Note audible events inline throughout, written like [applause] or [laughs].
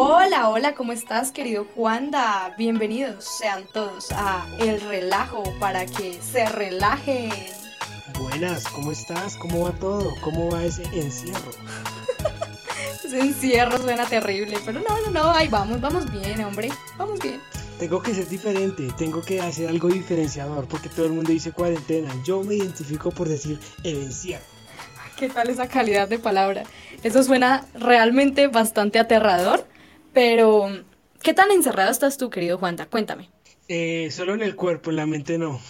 Hola, hola, ¿cómo estás, querido Juanda? Bienvenidos sean todos a El Relajo para que se relajen. Buenas, ¿cómo estás? ¿Cómo va todo? ¿Cómo va ese encierro? [laughs] ese encierro suena terrible, pero no, no, no, ahí vamos, vamos bien, hombre, vamos bien. Tengo que ser diferente, tengo que hacer algo diferenciador, porque todo el mundo dice cuarentena. Yo me identifico por decir el encierro. ¿Qué tal esa calidad de palabra? Eso suena realmente bastante aterrador, pero ¿qué tan encerrado estás tú, querido Juanda? Cuéntame. Eh, solo en el cuerpo, en la mente no.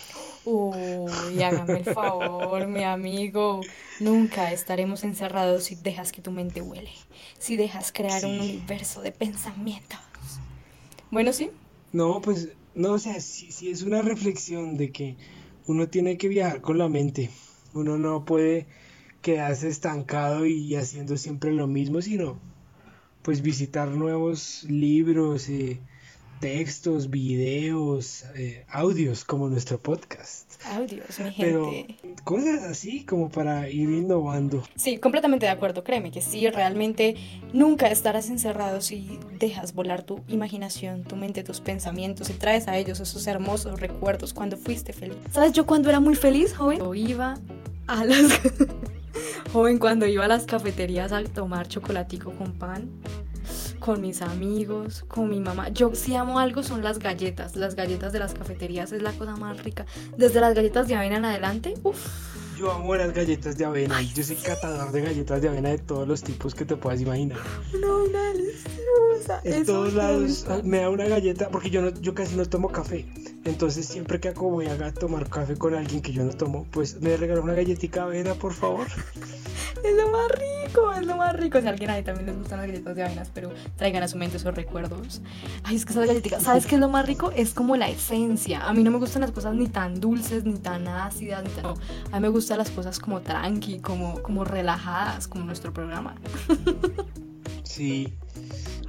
Uy, hágame el favor, mi amigo. Nunca estaremos encerrados si dejas que tu mente huele, si dejas crear un universo de pensamientos. Bueno, sí. No, pues, no, o sea, si, es una reflexión de que uno tiene que viajar con la mente. Uno no puede quedarse estancado y haciendo siempre lo mismo, sino pues visitar nuevos libros, eh, textos, videos, eh, audios como nuestro podcast. Audios, mi gente. Pero cosas así como para ir innovando. Sí, completamente de acuerdo. Créeme que sí, realmente nunca estarás encerrado si dejas volar tu imaginación, tu mente, tus pensamientos y traes a ellos esos hermosos recuerdos cuando fuiste feliz. ¿Sabes yo cuando era muy feliz, joven? Yo iba a las... [laughs] [laughs] joven, cuando iba a las cafeterías a tomar chocolatico con pan con mis amigos, con mi mamá. Yo si amo algo son las galletas. Las galletas de las cafeterías es la cosa más rica. Desde las galletas de avena en adelante, uff. Yo amo las galletas de avena. Yo soy catador de galletas de avena de todos los tipos que te puedas imaginar. No, una deliciosa. En todos lados me da una galleta porque yo no, yo casi no tomo café. Entonces siempre que voy a tomar café con alguien que yo no tomo, pues me regala una galletita de avena, por favor. Es lo más rico, es lo más rico. Si a alguien ahí también les gustan las galletas de avenas, pero traigan a su mente esos recuerdos. Ay, es que esas galletitas, ¿sabes qué es lo más rico? Es como la esencia. A mí no me gustan las cosas ni tan dulces, ni tan ácidas, ni tan... A mí me gustan las cosas como tranqui, como, como relajadas, como nuestro programa. Sí,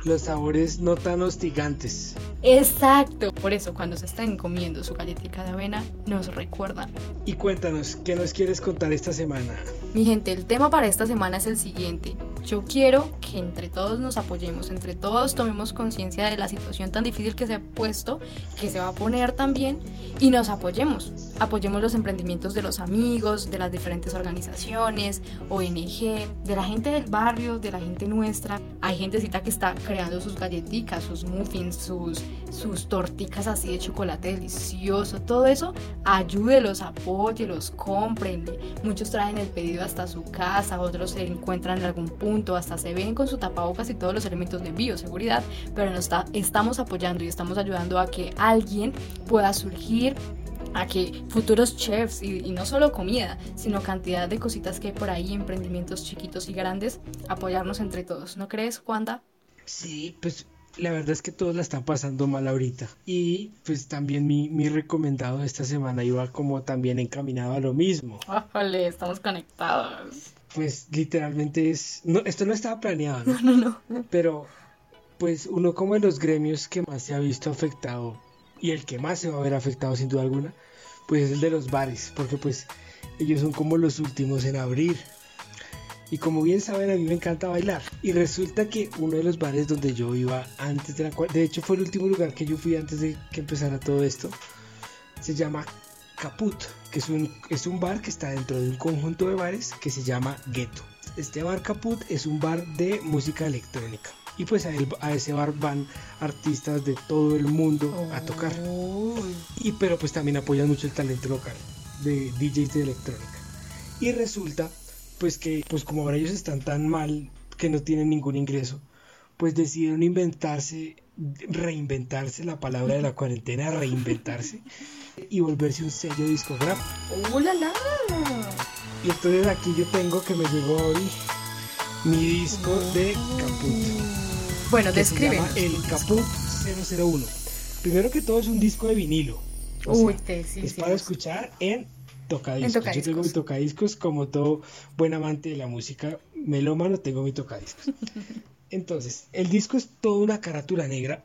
los sabores no tan hostigantes. Exacto. Por eso cuando se están comiendo su galletita de avena, nos recuerdan. Y cuéntanos, ¿qué nos quieres contar esta semana? Mi gente, el tema para esta semana es el siguiente. Yo quiero que entre todos nos apoyemos, entre todos tomemos conciencia de la situación tan difícil que se ha puesto, que se va a poner también, y nos apoyemos. Apoyemos los emprendimientos de los amigos, de las diferentes organizaciones, ONG, de la gente del barrio, de la gente nuestra. Hay gentecita que está creando sus galletitas, sus muffins, sus sus torticas así de chocolate delicioso, todo eso, ayúdelos, apóyelos, cómprenle. Muchos traen el pedido hasta su casa, otros se encuentran en algún punto, hasta se ven con su tapabocas y todos los elementos de bioseguridad, pero nos está, estamos apoyando y estamos ayudando a que alguien pueda surgir a que futuros chefs y, y, no solo comida, sino cantidad de cositas que hay por ahí, emprendimientos chiquitos y grandes, apoyarnos entre todos. ¿No crees, Juanda? Sí, pues la verdad es que todos la están pasando mal ahorita. Y pues también mi, mi recomendado de esta semana iba como también encaminado a lo mismo. Vale, estamos conectados. Pues literalmente es... No, esto no estaba planeado. [laughs] No, no, no. Pero pues uno como de los gremios que más se ha visto afectado y el que más se va a ver afectado sin duda alguna, pues es el de los bares, porque pues ellos son como los últimos en abrir. Y como bien saben, a mí me encanta bailar. Y resulta que uno de los bares donde yo iba antes de la cual, de hecho fue el último lugar que yo fui antes de que empezara todo esto, se llama Caput, que es un, es un bar que está dentro de un conjunto de bares que se llama Ghetto. Este bar Caput es un bar de música electrónica. Y pues a, ese bar van artistas de todo el mundo a tocar. Y pero pues también apoyan mucho el talento local de DJs de electrónica. Y resulta pues que pues como ahora ellos están tan mal que no tienen ningún ingreso, pues decidieron inventarse, reinventarse la palabra de la cuarentena, reinventarse [laughs] y volverse un sello discográfico. ¡Oh, la, la! Y entonces aquí yo tengo que me llegó hoy mi disco de Caput. Bueno, describe. El Caput 001. Primero que todo es un disco de vinilo. Uy, sí, es para escuchar en tocadiscos. Yo tengo mi tocadiscos como todo buen amante de la música melómano, tengo mi tocadiscos. [laughs] Entonces, el disco es toda una carátula negra,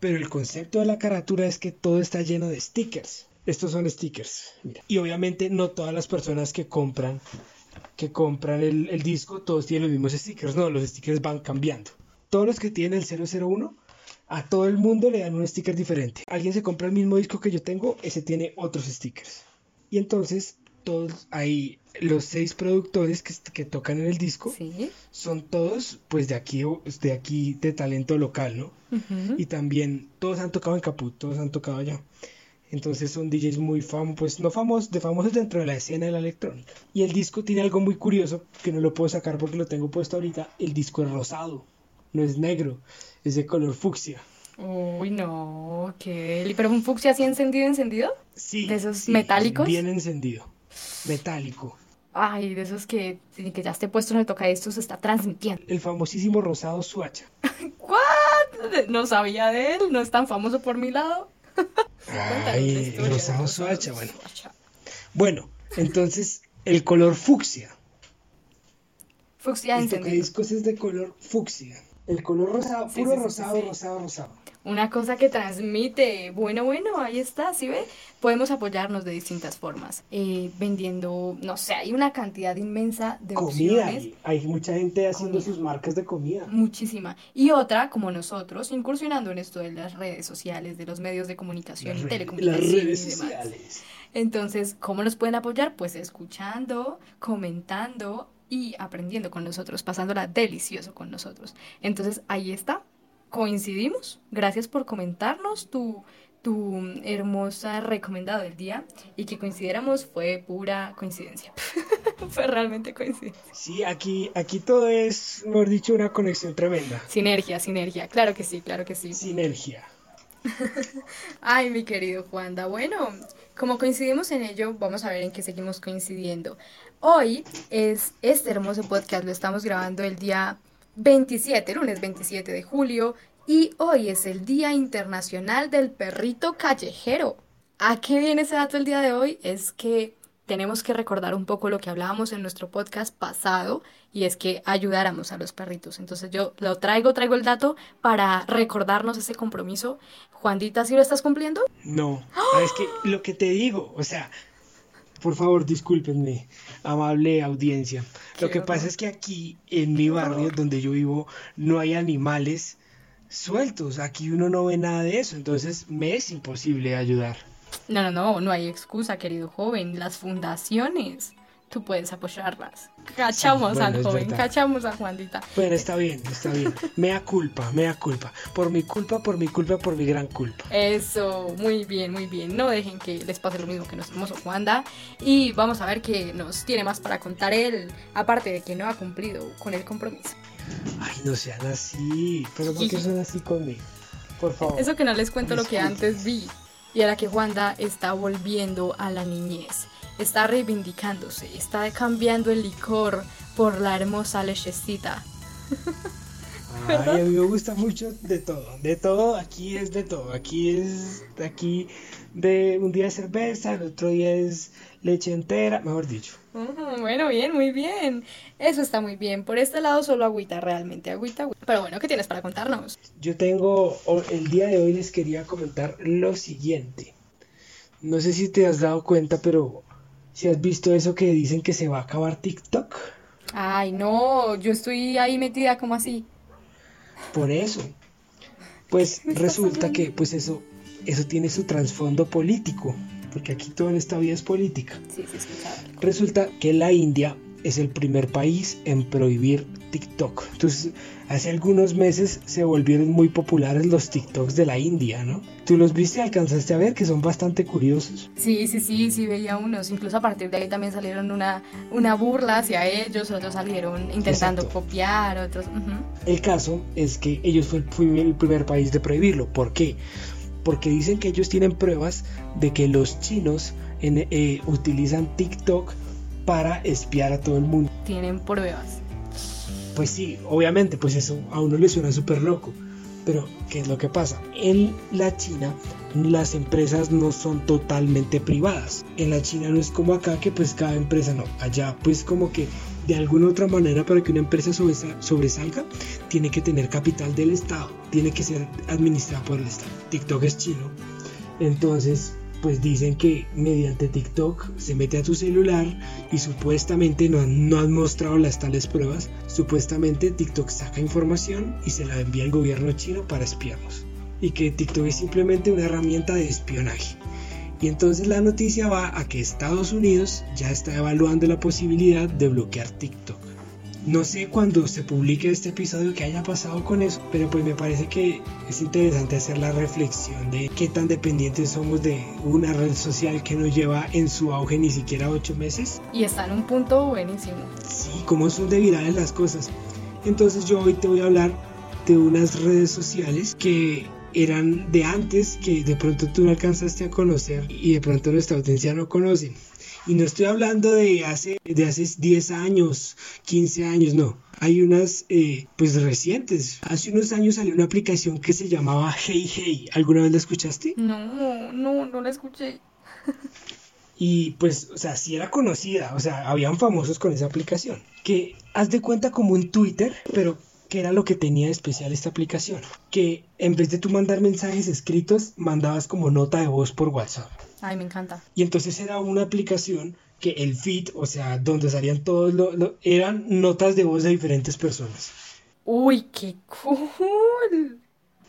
pero el concepto de la carátula es que todo está lleno de stickers. Estos son stickers. Y obviamente no todas las personas que compran que compran el, el disco todos tienen los mismos stickers. No, los stickers van cambiando. todos los que tienen el 001, a todo el mundo le dan un sticker diferente. Alguien se compra el mismo disco que yo tengo, ese tiene otros stickers. Y entonces todos ahí los seis productores que, que tocan en el disco Sí. son todos pues de aquí de aquí de talento local, ¿no? Y también todos han tocado en Caput, todos han tocado allá. Entonces son DJs muy famosos, pues no famosos, de famosos dentro de la escena de la electrónica. Y el disco tiene algo muy curioso que no lo puedo sacar porque lo tengo puesto ahorita. El disco es rosado, no es negro, es de color fucsia. Uy, no, qué... ¿Pero un fucsia así encendido, encendido? Sí, ¿De esos sí, metálicos? Bien encendido, metálico. Ay, de esos que, que ya esté puesto en el tocadiscos se está transmitiendo. El famosísimo rosado Suacha. [laughs] ¿What? No sabía de él, no es tan famoso por mi lado. Ay, historia rosado Suacha, bueno. Bueno, entonces el color fucsia. Fucsia El encendido. tocadiscos es de color fucsia. El color rosado, Sí, puro sí, rosado, sí. rosado, rosado. Una cosa que transmite. Bueno, bueno, ahí está, ¿sí ve? Podemos apoyarnos de distintas formas. Eh, vendiendo, no sé, hay una cantidad inmensa de Comida, opciones. y hay mucha gente haciendo Comida. sus marcas de comida. Muchísima. Y otra, como nosotros, incursionando en esto de las redes sociales, de los medios de comunicación Las y telecomunicación las redes y demás. sociales. Entonces, ¿cómo nos pueden apoyar? Pues escuchando, comentando y aprendiendo con nosotros, pasándola delicioso con nosotros. Entonces, ahí está. Coincidimos. Gracias por comentarnos tu, tu hermosa recomendado del día y que coincidiéramos fue pura coincidencia. [laughs] fue realmente coincidencia. Sí, aquí, aquí todo es, mejor dicho, una conexión tremenda. Sinergia, sinergia. Claro que sí, claro que sí. Sinergia. [laughs] Ay, mi querido Juanda. Bueno, como coincidimos en ello, vamos a ver en qué seguimos coincidiendo. Hoy es este hermoso podcast, lo estamos grabando el día 27, lunes 27 de julio, y hoy es el Día Internacional del Perrito Callejero. ¿A qué viene ese dato el día de hoy? Es que tenemos que recordar un poco lo que hablábamos en nuestro podcast pasado y es que ayudáramos a los perritos. Entonces yo lo traigo, traigo el dato para recordarnos ese compromiso. Juandita, ¿sí lo estás cumpliendo? No, ah, es que lo que te digo, o sea, por favor, discúlpenme, amable audiencia. Lo que pasa es que aquí en mi barrio donde yo vivo no hay animales sueltos. Aquí uno no ve nada de eso, entonces me es imposible ayudar. No, no, no, no hay excusa, querido joven. Las fundaciones, tú puedes apoyarlas. Cachamos bueno, al joven, cachamos a Juandita. Pero está bien, está bien. Mea culpa, mea culpa. Por mi culpa, por mi culpa, por mi gran culpa. Eso, muy bien, muy bien. No dejen que les pase lo mismo que nuestro hermoso Juanda. Y vamos a ver qué nos tiene más para contar él, aparte de que no ha cumplido con el compromiso. Ay, no sean así. Pero ¿por qué son así conmigo? Por favor. Eso que no les cuento lo que antes vi. Y era que Juanda está volviendo a la niñez. Está reivindicándose. Está cambiando el licor por la hermosa lechecita. [laughs] Ay, a mí me gusta mucho de todo. De todo, aquí es de todo. Aquí es, aquí de un día es cerveza, el otro día es leche entera, mejor dicho. Bueno, bien, muy bien. Eso está muy bien. Por este lado solo agüita, realmente agüita, agüita. Pero bueno, ¿qué tienes para contarnos? Yo tengo, el día de hoy les quería comentar lo siguiente. No sé si te has dado cuenta, pero si has visto eso que dicen que se va a acabar TikTok. Ay, no, yo estoy ahí metida como así. Por eso. Pues [laughs] resulta que pues eso, eso tiene su trasfondo político, porque aquí toda esta vida es política. Sí, sí, escuchaba. Resulta que la India es el primer país en prohibir TikTok. Entonces, hace algunos meses se volvieron muy populares los TikToks de la India, ¿no? Tú los viste y alcanzaste a ver que son bastante curiosos. Sí, sí, sí, sí, veía unos. Incluso a partir de ahí también salieron una, una burla hacia ellos, otros salieron intentando Exacto. copiar, otros... ujú. El caso es que ellos fue el primer país de prohibirlo. ¿Por qué? Porque dicen que ellos tienen pruebas de que los chinos en- eh, utilizan TikTok para espiar a todo el mundo. Tienen pruebas. Pues sí, obviamente, pues eso a uno le suena súper loco. Pero, ¿qué es lo que pasa? En la China, las empresas no son totalmente privadas. En la China no es como acá, que pues cada empresa no. Allá, pues como que de alguna otra manera, para que una empresa sobresa- sobresalga, tiene que tener capital del Estado, tiene que ser administrada por el Estado. TikTok es chino. Entonces, pues dicen que mediante TikTok se mete a tu celular y supuestamente no han, mostrado las tales pruebas, supuestamente TikTok saca información y se la envía al gobierno chino para espiarnos. Y que TikTok es simplemente una herramienta de espionaje. Y entonces la noticia va a que Estados Unidos ya está evaluando la posibilidad de bloquear TikTok. No sé cuándo se publique este episodio que haya pasado con eso, pero pues me parece que es interesante hacer la reflexión de qué tan dependientes somos de una red social que nos lleva en su auge ni siquiera ocho meses. Y está en un punto buenísimo. Sí, cómo son de virales las cosas. Entonces yo hoy te voy a hablar de unas redes sociales que eran de antes que de pronto tú no alcanzaste a conocer y de pronto nuestra audiencia no conoce. Y no estoy hablando de hace, de hace 10 años, 15 años, no. Hay unas, eh, pues recientes. Hace unos años salió una aplicación que se llamaba Hey Hey. ¿Alguna vez la escuchaste? No, no, no la escuché. [laughs] y pues, o sea, sí era conocida, o sea, habían famosos con esa aplicación. Que haz de cuenta como un Twitter, pero ¿qué era lo que tenía de especial esta aplicación? Que en vez de tú mandar mensajes escritos, mandabas como nota de voz por WhatsApp. Ay, me encanta. Y entonces era una aplicación que el feed, o sea, donde salían todos, lo, eran notas de voz de diferentes personas. Uy, qué cool.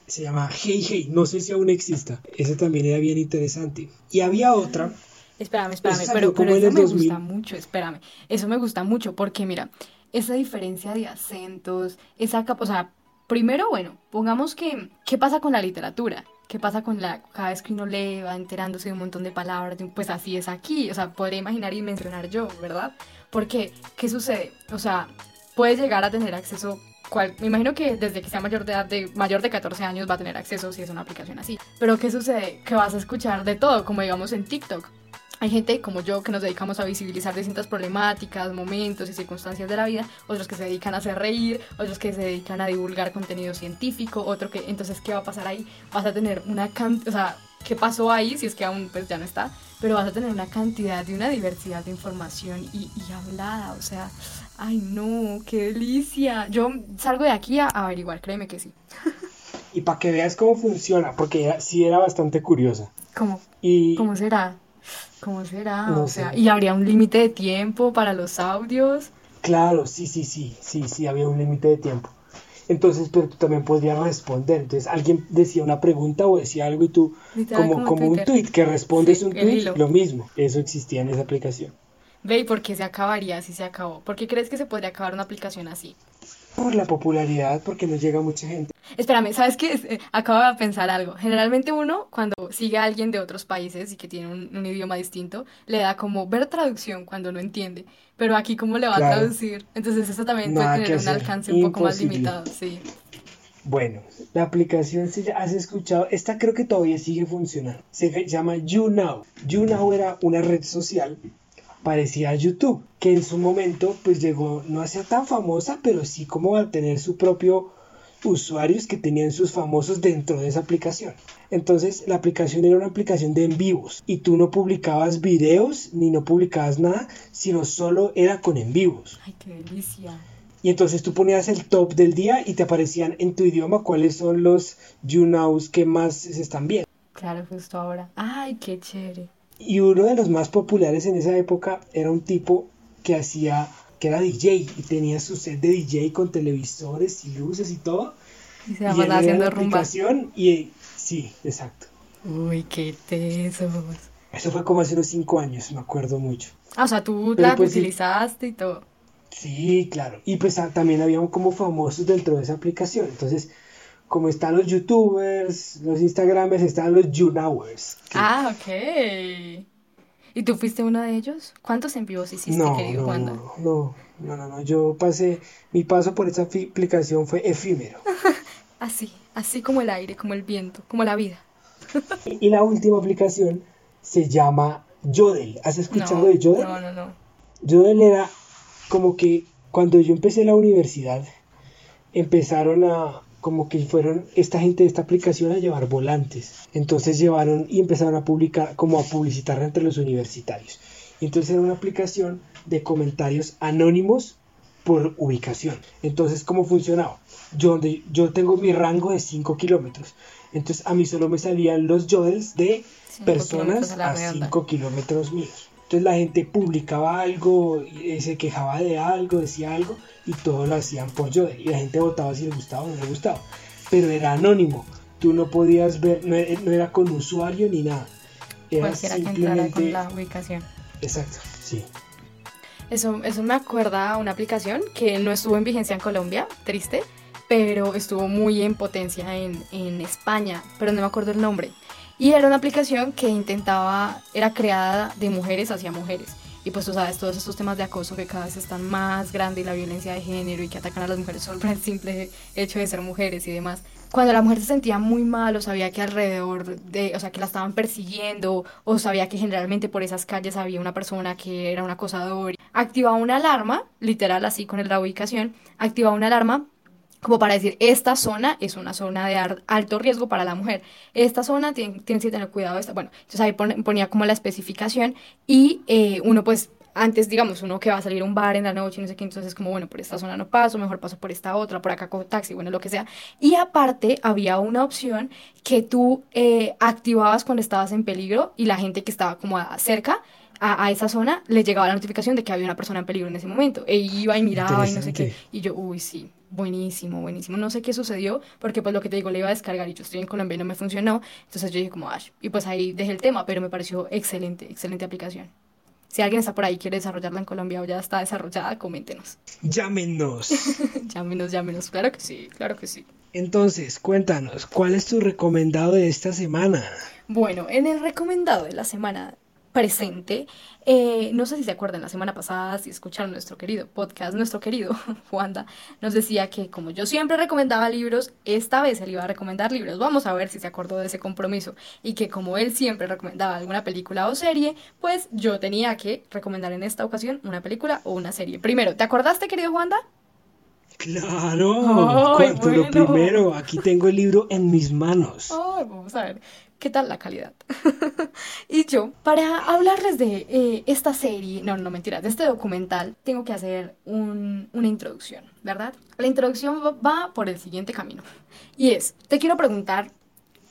Se llama Hey Hey, no sé si aún exista. Ese también era bien interesante. Y había otra. Espérame, espérame, pero, pero eso me gusta mucho, espérame. Eso me gusta mucho porque mira, esa diferencia de acentos, esa o sea, primero, bueno, pongamos que, ¿qué pasa con la literatura? ¿Qué pasa con la, cada vez que uno lee, va enterándose de un montón de palabras? Pues así es aquí, o sea, podría imaginar y mencionar yo, ¿verdad? Porque, ¿qué sucede? O sea, puedes llegar a tener acceso me imagino que desde que sea mayor de edad, de mayor de 14 años, va a tener acceso si es una aplicación así. Pero ¿qué sucede? Que vas a escuchar de todo, como digamos en TikTok. Hay gente como yo que nos dedicamos a visibilizar distintas problemáticas, momentos y circunstancias de la vida, otros que se dedican a hacer reír, otros que se dedican a divulgar contenido científico, otro que entonces ¿qué va a pasar ahí? Vas a tener una cantidad, o sea, ¿qué pasó ahí? Si es que aún pues ya no está, pero vas a tener una cantidad de una diversidad de información y, y hablada, o sea, ay no, qué delicia. Yo salgo de aquí a averiguar, créeme que sí. y para que veas cómo funciona, porque sí era bastante curiosa. ¿Cómo? Y... ¿Cómo será? ¿Cómo será? o sea, ¿y habría un límite de tiempo para los audios? Claro, sí, sí, sí, sí, sí, había un límite de tiempo. Entonces, pero tú también podrías responder. Entonces, alguien decía una pregunta o decía algo y tú, como, como, un tweet, que respondes un tweet, lo mismo. Eso existía en esa aplicación. Ve, ¿y por qué se acabaría si se acabó? ¿Por qué crees que se podría acabar una aplicación así? Por la popularidad, porque no llega mucha gente. Espérame, ¿sabes qué? Eh, acabo de pensar algo. Generalmente uno, cuando sigue a alguien de otros países y que tiene un, idioma distinto, le da como ver traducción cuando no entiende. Pero aquí, ¿cómo le va a traducir? Entonces, eso también puede tener un alcance un poco más limitado, sí. Bueno, la aplicación, si has escuchado, esta creo que todavía sigue funcionando. Se llama YouNow. YouNow era una red social parecía a YouTube, que en su momento pues llegó no a ser tan famosa, pero sí como a tener su propio usuarios que tenían sus famosos dentro de esa aplicación. Entonces la aplicación era una aplicación de en vivos y tú no publicabas videos ni no publicabas nada, sino solo era con en vivos. Ay, qué delicia. Y entonces tú ponías el top del día y te aparecían en tu idioma cuáles son los YouNows que más se están viendo. Claro, justo ahora. Ay, qué chévere. Y uno de los más populares en esa época era un tipo que hacía, que era DJ y tenía su set de DJ con televisores y luces y todo. Y se y haciendo rumba. Y sí, exacto. Uy, qué tesos. Eso fue como hace unos cinco años, me acuerdo mucho. Ah, o sea, tú la pues utilizaste y todo. Sí, claro. Y pues ah, también había como famosos dentro de esa aplicación. Entonces, como están los youtubers, los instagramers, están los YouNowers. Ah, ok. ¿Y tú fuiste uno de ellos? ¿Cuántos en vivos hiciste, no, querido no, No, no, no, no, yo pasé, mi paso por esa aplicación fue efímero. [laughs] así, así como el aire, como el viento, como la vida. y, la última aplicación se llama Yodel. ¿Has escuchado de Yodel? No, no, no. Yodel era como que cuando yo empecé la universidad, empezaron a, como que fueron esta gente de esta aplicación a llevar volantes. Entonces llevaron y empezaron a publicar, como a publicitar entre los universitarios. Y entonces era una aplicación de comentarios anónimos por ubicación. Entonces, ¿cómo funcionaba? Yo, yo tengo mi rango de 5 kilómetros. Entonces, a mí solo me salían los yodels de personas a 5 kilómetros míos. Entonces la gente publicaba algo, eh, se quejaba de algo, decía algo y todo lo hacían por yodel. Y la gente votaba si le gustaba o no le gustaba. Pero era anónimo. Tú no podías ver, no era, con usuario ni nada. Era Cualquiera simplemente... que con la ubicación. Exacto, sí. Eso, eso me acuerda a una aplicación que no estuvo en vigencia en Colombia, triste, pero estuvo muy en potencia en, en España, pero no me acuerdo el nombre. Y era una aplicación que intentaba, era creada de mujeres hacia mujeres. Y pues tú sabes, todos estos temas de acoso que cada vez están más grandes y la violencia de género y que atacan a las mujeres solo por el simple hecho de ser mujeres y demás. Cuando la mujer se sentía muy mal o sabía que alrededor de, o sea, que la estaban persiguiendo o sabía que generalmente por esas calles había una persona que era un acosador, activaba una alarma, literal así con la ubicación, activaba una alarma como para decir, esta zona es una zona de alto riesgo para la mujer. Esta zona tiene, que tener cuidado. Esta. Bueno, entonces ahí ponía como la especificación y eh, uno pues antes, digamos, uno que va a salir a un bar en la noche, no sé qué, entonces como, bueno, por esta zona no paso, mejor paso por esta otra, por acá con taxi, bueno, lo que sea. Y aparte había una opción que tú eh, activabas cuando estabas en peligro y la gente que estaba como cerca a, a, esa zona le llegaba la notificación de que había una persona en peligro en ese momento. E iba y miraba y no sé qué. Y yo, uy, sí, buenísimo, buenísimo. No sé qué sucedió, porque pues lo que te digo, le iba a descargar y yo estoy en Colombia y no me funcionó. Entonces yo dije como, Ash, y pues ahí dejé el tema, pero me pareció excelente, excelente aplicación. Si alguien está por ahí y quiere desarrollarla en Colombia o ya está desarrollada, coméntenos. Llámenos. [laughs] llámenos, llámenos. Claro que sí, claro que sí. Entonces, cuéntanos, ¿cuál es tu recomendado de esta semana? Bueno, en el recomendado de la semana presente. Eh, no sé si se acuerdan, la semana pasada, si escucharon nuestro querido podcast, nuestro querido [laughs] Juanda nos decía que como yo siempre recomendaba libros, esta vez él iba a recomendar libros. Vamos a ver si se acordó de ese compromiso. Y que como él siempre recomendaba alguna película o serie, pues yo tenía que recomendar en esta ocasión una película o una serie. Primero, ¿te acordaste, querido Juanda? Claro, cuanto lo primero, aquí tengo el libro en mis manos. vamos a ver. ¿Qué tal la calidad? [laughs] y yo, para hablarles de eh, esta serie, no, no mentiras, de este documental, tengo que hacer una introducción, ¿verdad? La introducción va por el siguiente camino. Y es, te quiero preguntar,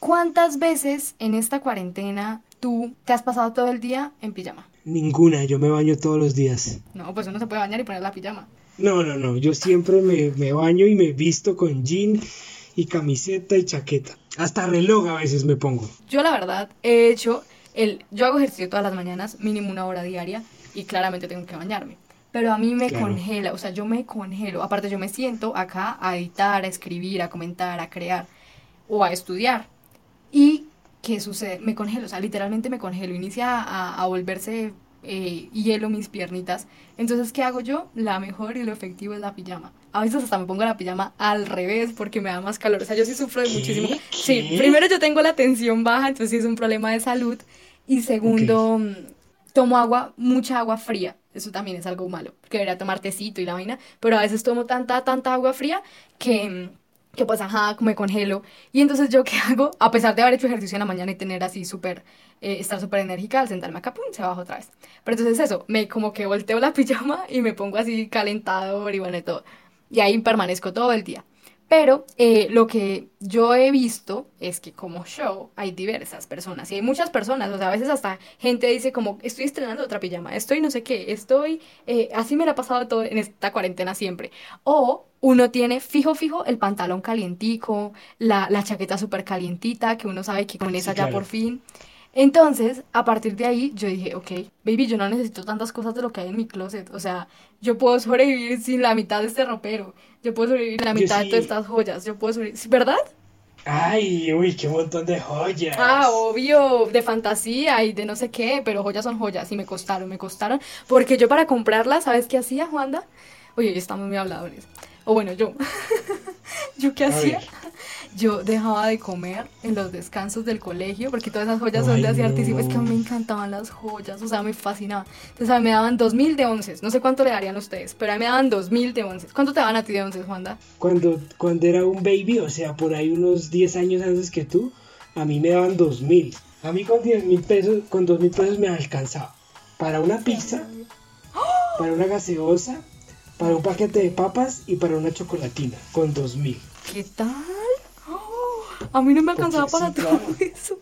¿cuántas veces en esta cuarentena tú te has pasado todo el día en pijama? Ninguna, yo me baño todos los días. No, pues uno se puede bañar y poner la pijama. No, no, no, yo siempre me, me baño y me visto con jean y camiseta y chaqueta. Hasta reloj a veces me pongo. Yo la verdad he hecho el yo hago ejercicio todas las mañanas, mínimo una hora diaria y claramente tengo que bañarme. Pero a mí me congela, o sea, yo me congelo. Aparte yo me siento acá a editar, a escribir, a comentar, a crear o a estudiar. Y ¿qué sucede? Me congelo, o sea, literalmente me congelo. Inicia a, a volverse eh, hielo mis piernitas. Entonces, ¿qué hago yo? La mejor y lo efectivo es la pijama. A veces hasta me pongo la pijama al revés porque me da más calor. O sea, yo sí sufro de muchísimo. Sí, primero yo tengo la tensión baja, entonces sí es un problema de salud. Y segundo, mm, tomo agua, mucha agua fría. Eso también es algo malo, porque debería tomar tecito y la vaina. Pero a veces tomo tanta, tanta agua fría que mm, que pues ajá, me congelo. Y entonces yo qué [laughs] hago, a pesar de haber hecho ejercicio en la mañana y tener así súper, eh, estar súper enérgica, al sentarme acá, pum, se baja otra vez. Pero entonces eso, me como que volteo la [laughs] pijama y me pongo así calentador y bueno, todo. Y ahí permanezco todo el día. Pero eh, lo que yo he visto es que como show hay diversas personas y hay muchas personas, o sea, a veces hasta gente dice como estoy estrenando otra pijama, estoy no sé qué, estoy, eh, así me la ha pasado todo en esta cuarentena siempre. O uno tiene fijo, fijo el pantalón calientico, la, la chaqueta súper calientita, que uno sabe que con esa ya por fin. Entonces, a partir de ahí, yo dije, ok, baby, yo no necesito tantas cosas de lo que hay en mi closet. O sea, yo puedo sobrevivir sin la mitad de este ropero. Yo puedo sobrevivir sin la mitad de todas estas joyas. Yo puedo sobrevivir, ¿verdad? Ay, uy, qué montón de joyas. Ah, obvio, de fantasía y de no sé qué, pero joyas son joyas y me costaron, me costaron. Porque yo para comprarlas, ¿sabes qué hacía, Juanda? Oye, estamos muy habladores. O bueno, yo. [laughs] ¿Yo qué hacía? Yo dejaba de comer en los descansos del colegio porque todas esas joyas son de así artísimo. Es que a mí me encantaban las joyas, o sea, me fascinaban. Entonces a mí me daban 2000 de once. No sé cuánto le darían a ustedes, pero a mí me daban 2000 de once. ¿Cuánto te daban a ti de once, Juanda? Cuando, cuando era un baby, o sea, por ahí unos 10 años antes que tú, a mí me daban 2000. A mí con 10 mil pesos, con 2 mil pesos me alcanzaba. Para una pizza, para una gaseosa para un paquete de papas y para una chocolatina con 2000. ¿Qué tal? A mí no me alcanzaba Porque para sí, todo claro. eso.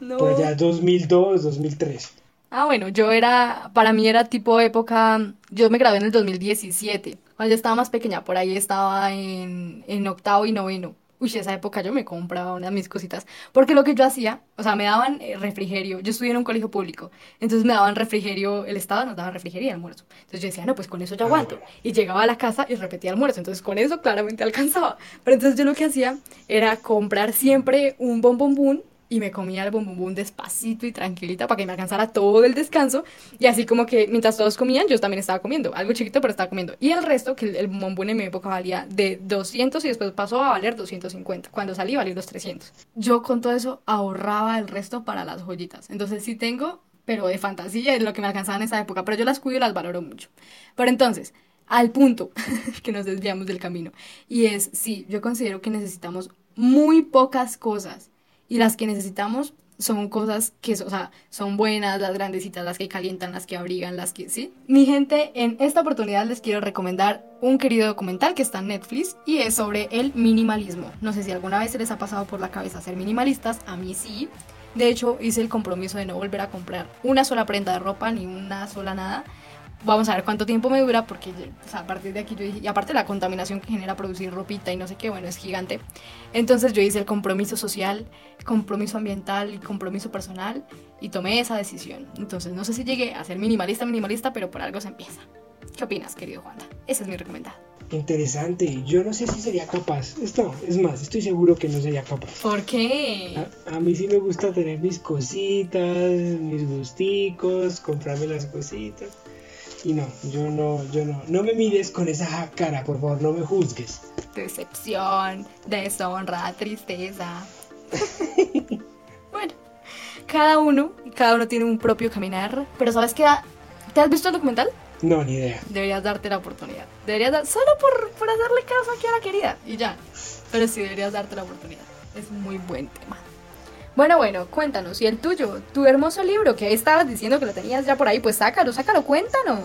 No. Por allá 2002, 2003. Ah, bueno, yo era, para mí era tipo época, yo me gradué en el 2017, cuando yo estaba más pequeña, por ahí estaba en, en octavo y noveno. Uy, esa época yo me compraba unas de mis cositas, porque lo que yo hacía, o sea, me daban eh, refrigerio, yo estudié en un colegio público, entonces me daban refrigerio, el Estado nos daba refrigerio y almuerzo. Entonces yo decía, no, pues con eso yo Ah, aguanto. Y llegaba a la casa y repetía almuerzo, entonces con eso claramente alcanzaba. Pero entonces yo lo que hacía era comprar siempre un bombombún y me comía el bombombún despacito y tranquilita para que me alcanzara todo el descanso. Y así como que mientras todos comían, yo también estaba comiendo. Algo chiquito, pero estaba comiendo. Y el resto, que el, el en mi época valía de 200 y después pasó a valer 250. Cuando salí valía los 300. Yo con todo eso ahorraba el resto para las joyitas. Entonces sí tengo, pero de fantasía es lo que me alcanzaba en esa época. Pero yo las cuido y las valoro mucho. Pero entonces, al punto [laughs] que nos desviamos del camino. Y es, sí, yo considero que necesitamos muy pocas cosas. Y las que necesitamos son cosas que, o sea, son buenas, las grandecitas, las que calientan, las que abrigan, las que, ¿sí? Mi gente, en esta oportunidad les quiero recomendar un querido documental que está en Netflix y es sobre el minimalismo. No sé si alguna vez se les ha pasado por la cabeza ser minimalistas, a mí sí. De hecho, hice el compromiso de no volver a comprar una sola prenda de ropa ni una sola nada. Vamos a ver cuánto tiempo me dura porque o sea, a partir de aquí yo dije, y aparte la contaminación que genera producir ropita y no sé qué, bueno, es gigante. Entonces yo hice el compromiso social, compromiso ambiental y compromiso personal y tomé esa decisión. Entonces no sé si llegué a ser minimalista, minimalista, pero por algo se empieza. ¿Qué opinas, querido Juanda? Ese es mi recomendado. Interesante. Yo no sé si sería capaz. Esto, es más, estoy seguro que no sería capaz. ¿Por qué? A, a mí sí me gusta tener mis cositas, mis gusticos, comprarme las cositas. Y no, yo no, yo no. No me mires con esa cara, por favor, no me juzgues. Decepción, deshonra, tristeza. [laughs] bueno, cada uno, cada uno tiene un propio caminar. Pero ¿sabes qué? ¿Te has visto el documental? No, ni idea. Deberías darte la oportunidad. Deberías dar, solo por, por hacerle caso aquí a la querida. Y ya. Pero sí, deberías darte la oportunidad. Es muy buen tema. Bueno, bueno, cuéntanos. ¿Y el tuyo? Tu hermoso libro que estabas diciendo que lo tenías ya por ahí. Pues sácalo, sácalo, cuéntanos.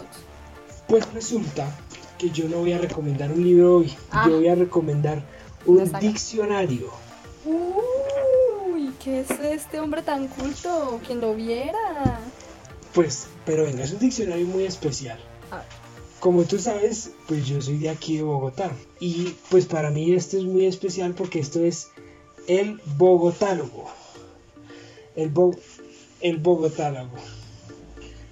Pues resulta que yo no voy a recomendar un libro hoy. Ah. Yo voy a recomendar un diccionario. Uy, ¿qué es este hombre tan culto? Quien lo viera. Pues, pero venga, es un diccionario muy especial. A ver. Como tú sabes, pues yo soy de aquí de Bogotá. Y pues para mí esto es muy especial porque esto es el Bogotálogo. El, Bo- el Bogotálogo.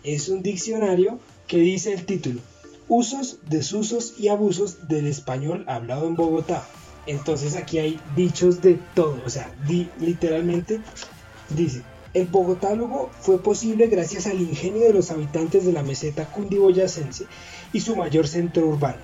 Es un diccionario que dice el título. Usos, desusos y abusos del español hablado en Bogotá. Entonces aquí hay dichos de todo. O sea, literalmente dice. El bogotálogo fue posible gracias al ingenio de los habitantes de la meseta cundiboyacense y su mayor centro urbano,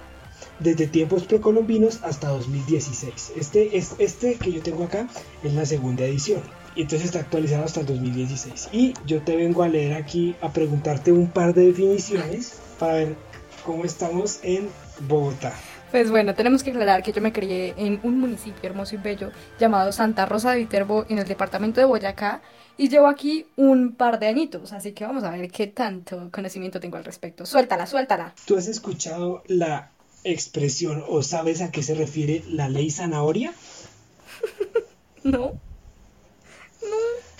desde tiempos precolombinos hasta 2016. Este, es, este que yo tengo acá es la segunda edición. Y entonces está actualizado hasta el 2016. Y yo te vengo a leer aquí, a preguntarte un par de definiciones para ver cómo estamos en Bogotá. Pues bueno, tenemos que aclarar que yo me crié en un municipio hermoso y bello llamado Santa Rosa de Viterbo en el departamento de Boyacá y llevo aquí un par de añitos, así que vamos a ver qué tanto conocimiento tengo al respecto. Suéltala, suéltala. ¿Tú has escuchado la expresión o sabes a qué se refiere la ley zanahoria? [laughs] No,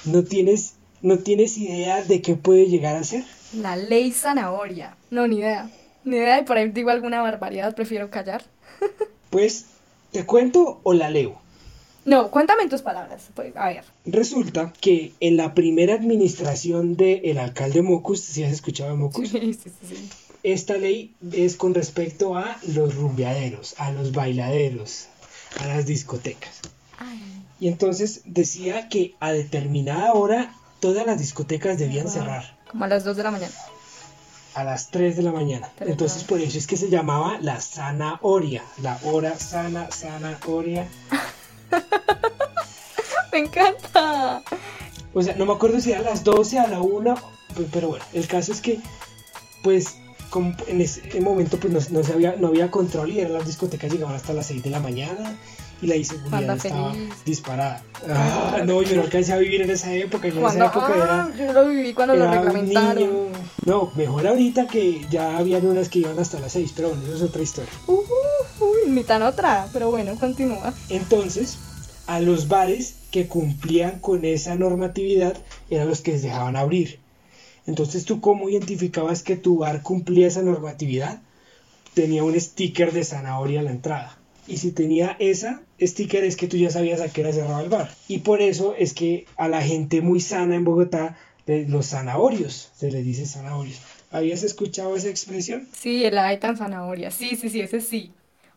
¿No tienes, no tienes idea de qué puede llegar a ser? la ley zanahoria. No, ni idea. Ni idea y por ahí digo alguna barbaridad, prefiero callar. [laughs] Pues, ¿te cuento o la leo? No, cuéntame en tus palabras. Pues, a ver. Resulta que en la primera administración del alcalde Mocus, si has escuchado de Mocus, Sí, sí, sí, sí. Esta ley es con respecto a los rumbeaderos, a los bailaderos, a las discotecas. Ay, Y entonces decía que a determinada hora todas las discotecas debían Wow. cerrar. como a las 2 de la mañana. a las 3 de la mañana. Entonces por eso es que se llamaba la zanahoria, la hora sana, zanahoria. [laughs] Me encanta. O sea, no me acuerdo si era a las 12, a la 1, pues, pero bueno, el caso es que, pues, como en ese momento pues no, no se había, no había control y eran las discotecas llegaban hasta las 6 de la mañana y la inseguridad estaba disparada. Ah, no, yo no alcancé a vivir en esa época. Yo en esa época ah, era, yo lo viví cuando lo reglamentaron. niño. No, mejor ahorita que ya habían unas que iban hasta las 6, pero bueno, eso es otra historia. Uh, uy, ni tan otra, pero bueno, continúa. Entonces, a los bares que cumplían con esa normatividad eran los que les dejaban abrir. Entonces, ¿tú cómo identificabas que tu bar cumplía esa normatividad? Tenía un sticker de zanahoria a la entrada. Y si tenía esa sticker es que tú ya sabías a qué hora cerraba el bar. Y por eso es que a la gente muy sana en Bogotá, de los zanahorios, se les dice zanahorios. ¿Habías escuchado esa expresión? Sí, el ay tan zanahoria. Sí, sí, sí, ese sí.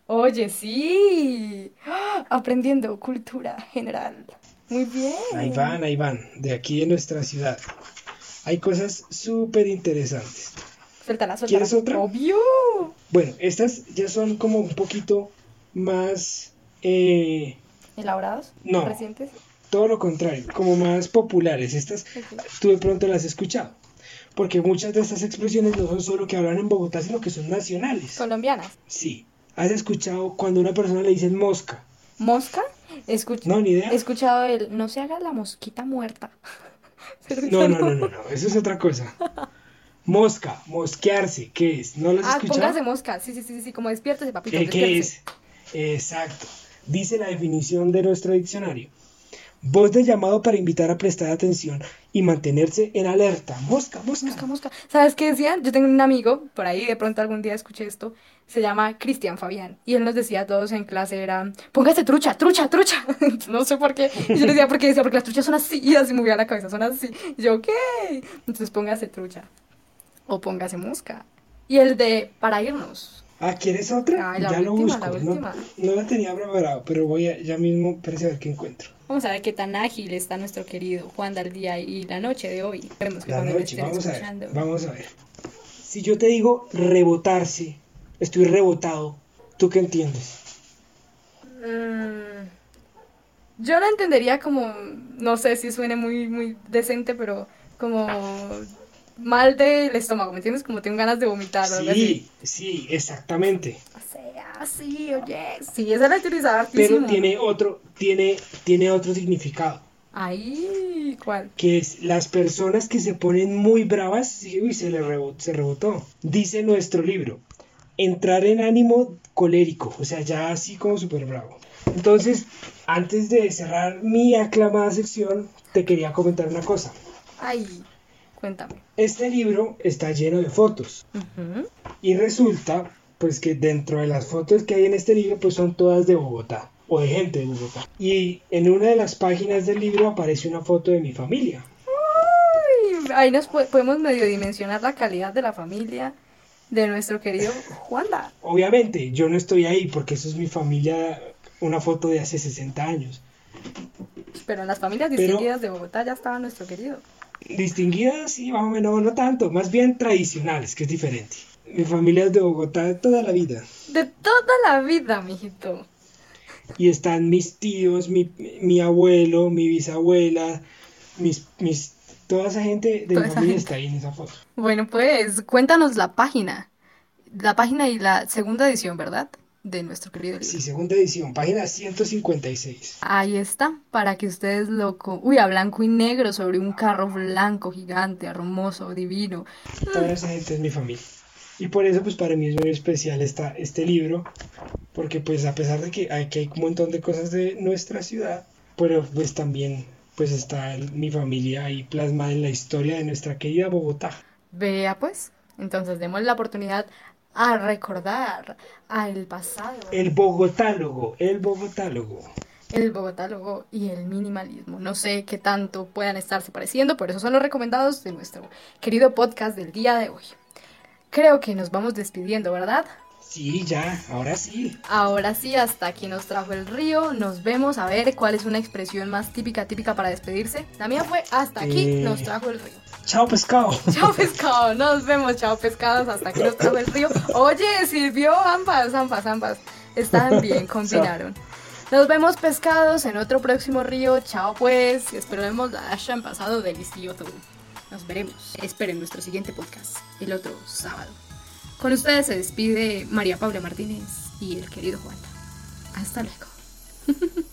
Oye, sí. ¡Ah! Aprendiendo cultura general. Muy bien. Ahí van, ahí van, de aquí de nuestra ciudad. Hay cosas súper interesantes. Suéltala, suéltala. ¿Quieres otra? Obvio. Bueno, estas ya son como un poquito más, eh, ¿Elaborados? No. ¿Recientes? todo lo contrario, como más populares. Estas tú de pronto las has escuchado. Porque muchas de estas expresiones no son solo que hablan en Bogotá, sino que son nacionales. Colombianas. Sí. ¿Has escuchado cuando a una persona le dicen mosca? ¿Mosca? Escuch- No, ni idea. He escuchado el no se haga la mosquita muerta. [laughs] [laughs] No, no, no, no, no, eso es otra cosa. Mosca, mosquearse, ¿qué es? ¿No lo has Ah, escuchado? póngase mosca. Sí, sí, sí, sí, como despiértese, papito. ¿Qué, qué es? Exacto. Dice la definición de nuestro diccionario. Voz de llamado para invitar a prestar atención y mantenerse en alerta. Mosca, mosca. Mosca, mosca. ¿Sabes qué decían? Yo tengo un amigo, por ahí de pronto algún día escuché esto, se llama Cristian Fabián. Y él nos decía a todos en clase, era, póngase trucha, trucha, trucha. [laughs] no sé por qué. Y yo le decía, porque decía, porque las truchas son así. Y así movía la cabeza, son así. Y yo, ¿qué? Entonces póngase trucha. O póngase mosca. Y el de, para irnos. Ah, ¿quieres otra? Ay, la ya lo busco. la No, última. no la tenía preparado, pero voy a ya mismo para saber qué encuentro. Vamos a ver qué tan ágil está nuestro querido Juan del día y la noche de hoy. Esperemos que La noche, vamos a ver. Vamos a ver. Si yo te digo rebotarse, estoy rebotado, ¿tú qué entiendes? Mm, yo lo entendería como, no sé si suene muy, muy decente, pero como mal del estómago, ¿me entiendes? Como tengo ganas de vomitar algo así. Sí, sí, exactamente. O sea, sí, oye, sí, esa la utilizaba Pero hartísimo. tiene otro, tiene, tiene otro significado. Ahí, ¿cuál? que es las personas que se ponen muy bravas, sí, uy, se le rebo- se rebotó. Dice nuestro libro, entrar en ánimo colérico, o sea, ya así como súper bravo. Entonces, antes de cerrar mi aclamada sección, te quería comentar una cosa. Ay, cuéntame. Este libro está lleno de fotos y resulta, pues que dentro de las fotos que hay en este libro, pues son todas de Bogotá o de gente de Bogotá. Y en una de las páginas del libro aparece una foto de mi familia. Ay, ahí nos po- podemos medio dimensionar la calidad de la familia de nuestro querido Juanda. Obviamente, yo no estoy ahí porque eso es mi familia, una foto de hace 60 años. Pero en las familias Pero- distinguidas de Bogotá ya estaba nuestro querido. Distinguidas, sí, más o menos, no tanto, más bien tradicionales, que es diferente. Mi familia es de Bogotá de toda la vida. De toda la vida, mijito. Y están mis tíos, mi, mi abuelo, mi bisabuela, mis, mis, toda esa gente de Toda mi esa familia gente. está ahí en esa foto. Bueno, pues cuéntanos la página. La página y la segunda edición, ¿verdad? De nuestro querido libro. Sí, segunda edición, página 156. Ahí está, para que ustedes lo... Uy, a blanco y negro sobre un carro blanco, gigante, hermoso, divino. Toda esa gente es mi familia. Y por eso, pues para mí es muy especial esta, este libro, porque pues a pesar de que hay, que hay un montón de cosas de nuestra ciudad, pero pues también pues está mi familia ahí plasmada en la historia de nuestra querida Bogotá. Vea pues, entonces demos la oportunidad a recordar al pasado, El bogotálogo, el bogotálogo. el bogotálogo y el minimalismo. No sé qué tanto puedan estarse pareciendo, pero esos son los recomendados de nuestro querido podcast del día de hoy. Creo que nos vamos despidiendo, ¿verdad? Sí, ya, ahora sí. Ahora sí, hasta aquí nos trajo el río. Nos vemos a ver cuál es una expresión más típica, típica para despedirse. La mía fue hasta aquí Eh. nos trajo el río. Chao pescado. [laughs] Chao pescado, nos vemos, chao pescados, hasta aquí nos trajo el río. Oye, sirvió ambas, ambas, ambas. Están bien, [laughs] combinaron. Nos vemos pescados en otro próximo río. Chao pues, esperemos la hayan pasado delicioso. Nos veremos. Esperen nuestro siguiente podcast, el otro sábado. Con ustedes se despide María Paula Martínez y el querido Juan. Hasta luego. [laughs]